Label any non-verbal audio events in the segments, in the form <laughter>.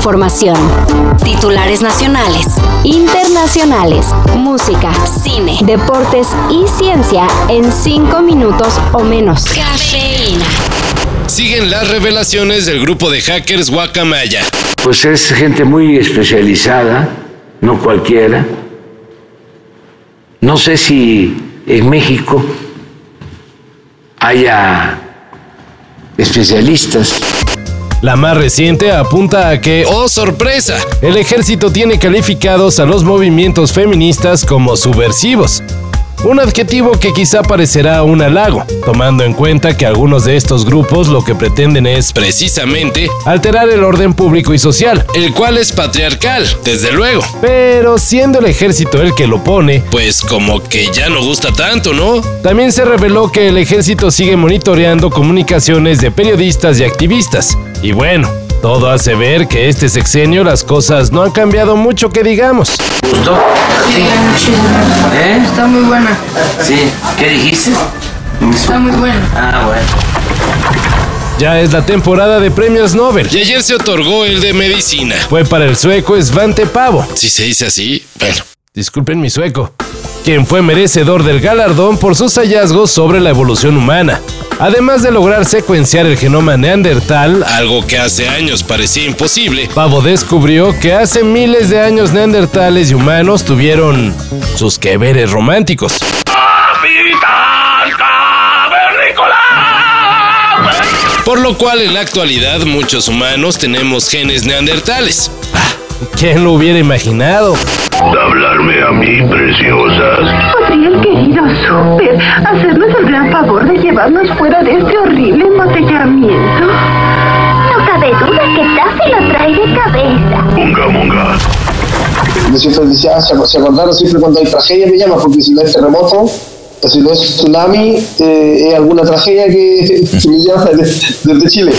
información. Titulares nacionales, internacionales, música, cine, deportes y ciencia en cinco minutos o menos. Cafeína. Siguen las revelaciones del grupo de hackers Guacamaya. Pues es gente muy especializada, no cualquiera. No sé si en México haya especialistas. La más reciente apunta a que, oh sorpresa, el ejército tiene calificados a los movimientos feministas como subversivos. Un adjetivo que quizá parecerá un halago, tomando en cuenta que algunos de estos grupos lo que pretenden es, precisamente, alterar el orden público y social, el cual es patriarcal, desde luego. Pero siendo el ejército el que lo pone, pues como que ya no gusta tanto, ¿no? También se reveló que el ejército sigue monitoreando comunicaciones de periodistas y activistas. Y bueno, todo hace ver que este sexenio las cosas no han cambiado mucho que digamos. Sí. ¿Eh? Está muy buena. Sí. ¿Qué dijiste? Está muy buena. Ah, bueno. Ya es la temporada de premios Nobel. Y ayer se otorgó el de medicina. Fue para el sueco Svante Pavo. Si se dice así, bueno, disculpen mi sueco. Quien fue merecedor del galardón por sus hallazgos sobre la evolución humana. Además de lograr secuenciar el genoma neandertal, algo que hace años parecía imposible, Pavo descubrió que hace miles de años neandertales y humanos tuvieron sus que veres románticos. Por lo cual en la actualidad muchos humanos tenemos genes neandertales. Ah, ¿Quién lo hubiera imaginado? hablarme a mí, preciosas. ¿Podría el querido Super hacernos favor de llevarnos fuera de este horrible embotellamiento? No cabe duda que Taffy lo trae de cabeza. Munga, munga. Decía Felicidad, se, se acordaron siempre cuando hay tragedia, me llama, porque si no es terremoto, si no es tsunami, eh, es alguna tragedia que, <laughs> me llama desde, desde Chile.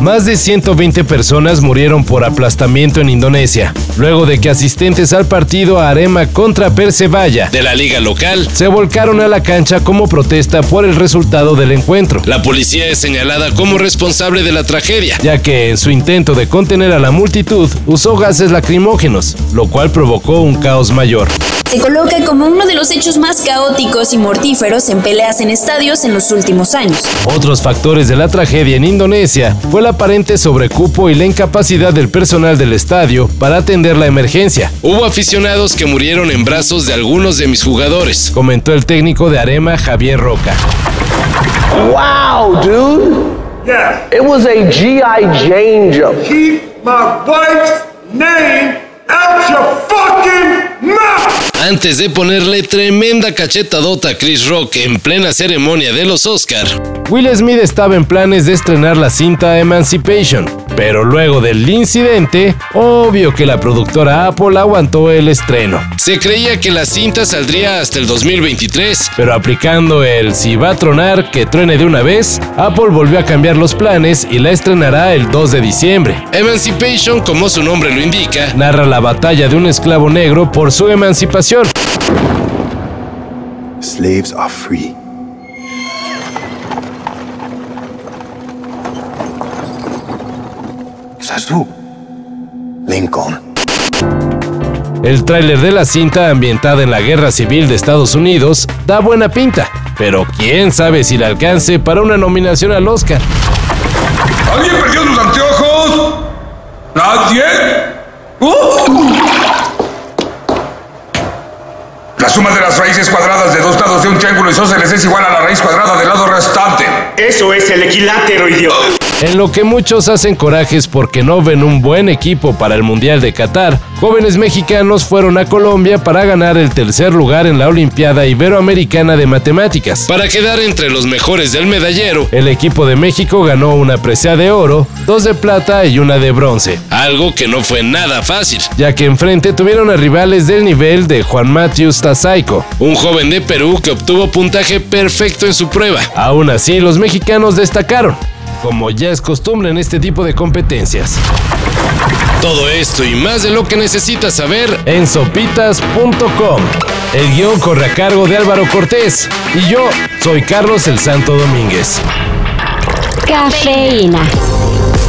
Más de 120 personas murieron por aplastamiento en Indonesia, luego de que asistentes al partido Arema contra Persebaya de la liga local se volcaron a la cancha como protesta por el resultado del encuentro. La policía es señalada como responsable de la tragedia, ya que en su intento de contener a la multitud usó gases lacrimógenos, lo cual provocó un caos mayor. Se coloca como uno de los hechos más caóticos y mortíferos en peleas en estadios en los últimos años. Otros factores de la tragedia en Indonesia fue el aparente sobrecupo y la incapacidad del personal del estadio para atender la emergencia. Hubo aficionados que murieron en brazos de algunos de mis jugadores, comentó el técnico de Arema Javier Roca. Wow, dude. Yeah. It was a G.I. Jane jump. Keep my wife's name Antes de ponerle tremenda cachetadota a Chris Rock en plena ceremonia de los Oscar, Will Smith estaba en planes de estrenar la cinta Emancipation, pero luego del incidente, obvio que la productora Apple aguantó el estreno. Se creía que la cinta saldría hasta el 2023, pero aplicando el si va a tronar, que truene de una vez, Apple volvió a cambiar los planes y la estrenará el 2 de diciembre. Emancipation, como su nombre lo indica, narra la batalla de un esclavo negro por su emancipación. Slaves are free. Sasu. Lincoln. El tráiler de la cinta ambientada en la Guerra Civil de Estados Unidos da buena pinta, pero quién sabe si le alcance para una nominación al Oscar. ¿Alguien perdió sus anteojos? ¿Nadie? ¡Uh! La suma de las raíces cuadradas de dos lados de un triángulo isósceles es igual a la raíz cuadrada del lado restante. Eso es el equilátero, idiota. En lo que muchos hacen corajes porque no ven un buen equipo para el Mundial de Qatar, jóvenes mexicanos fueron a Colombia para ganar el tercer lugar en la Olimpiada Iberoamericana de Matemáticas. Para quedar entre los mejores del medallero, el equipo de México ganó una presea de oro, dos de plata y una de bronce. Algo que no fue nada fácil, ya que enfrente tuvieron a rivales del nivel de Juan Matius Tazaico, un joven de Perú que obtuvo puntaje perfecto en su prueba. Aún así, los mexicanos destacaron como ya es costumbre en este tipo de competencias. Todo esto y más de lo que necesitas saber en sopitas.com. El guion corre a cargo de Álvaro Cortés y yo soy Carlos el Santo Domínguez. Cafeína.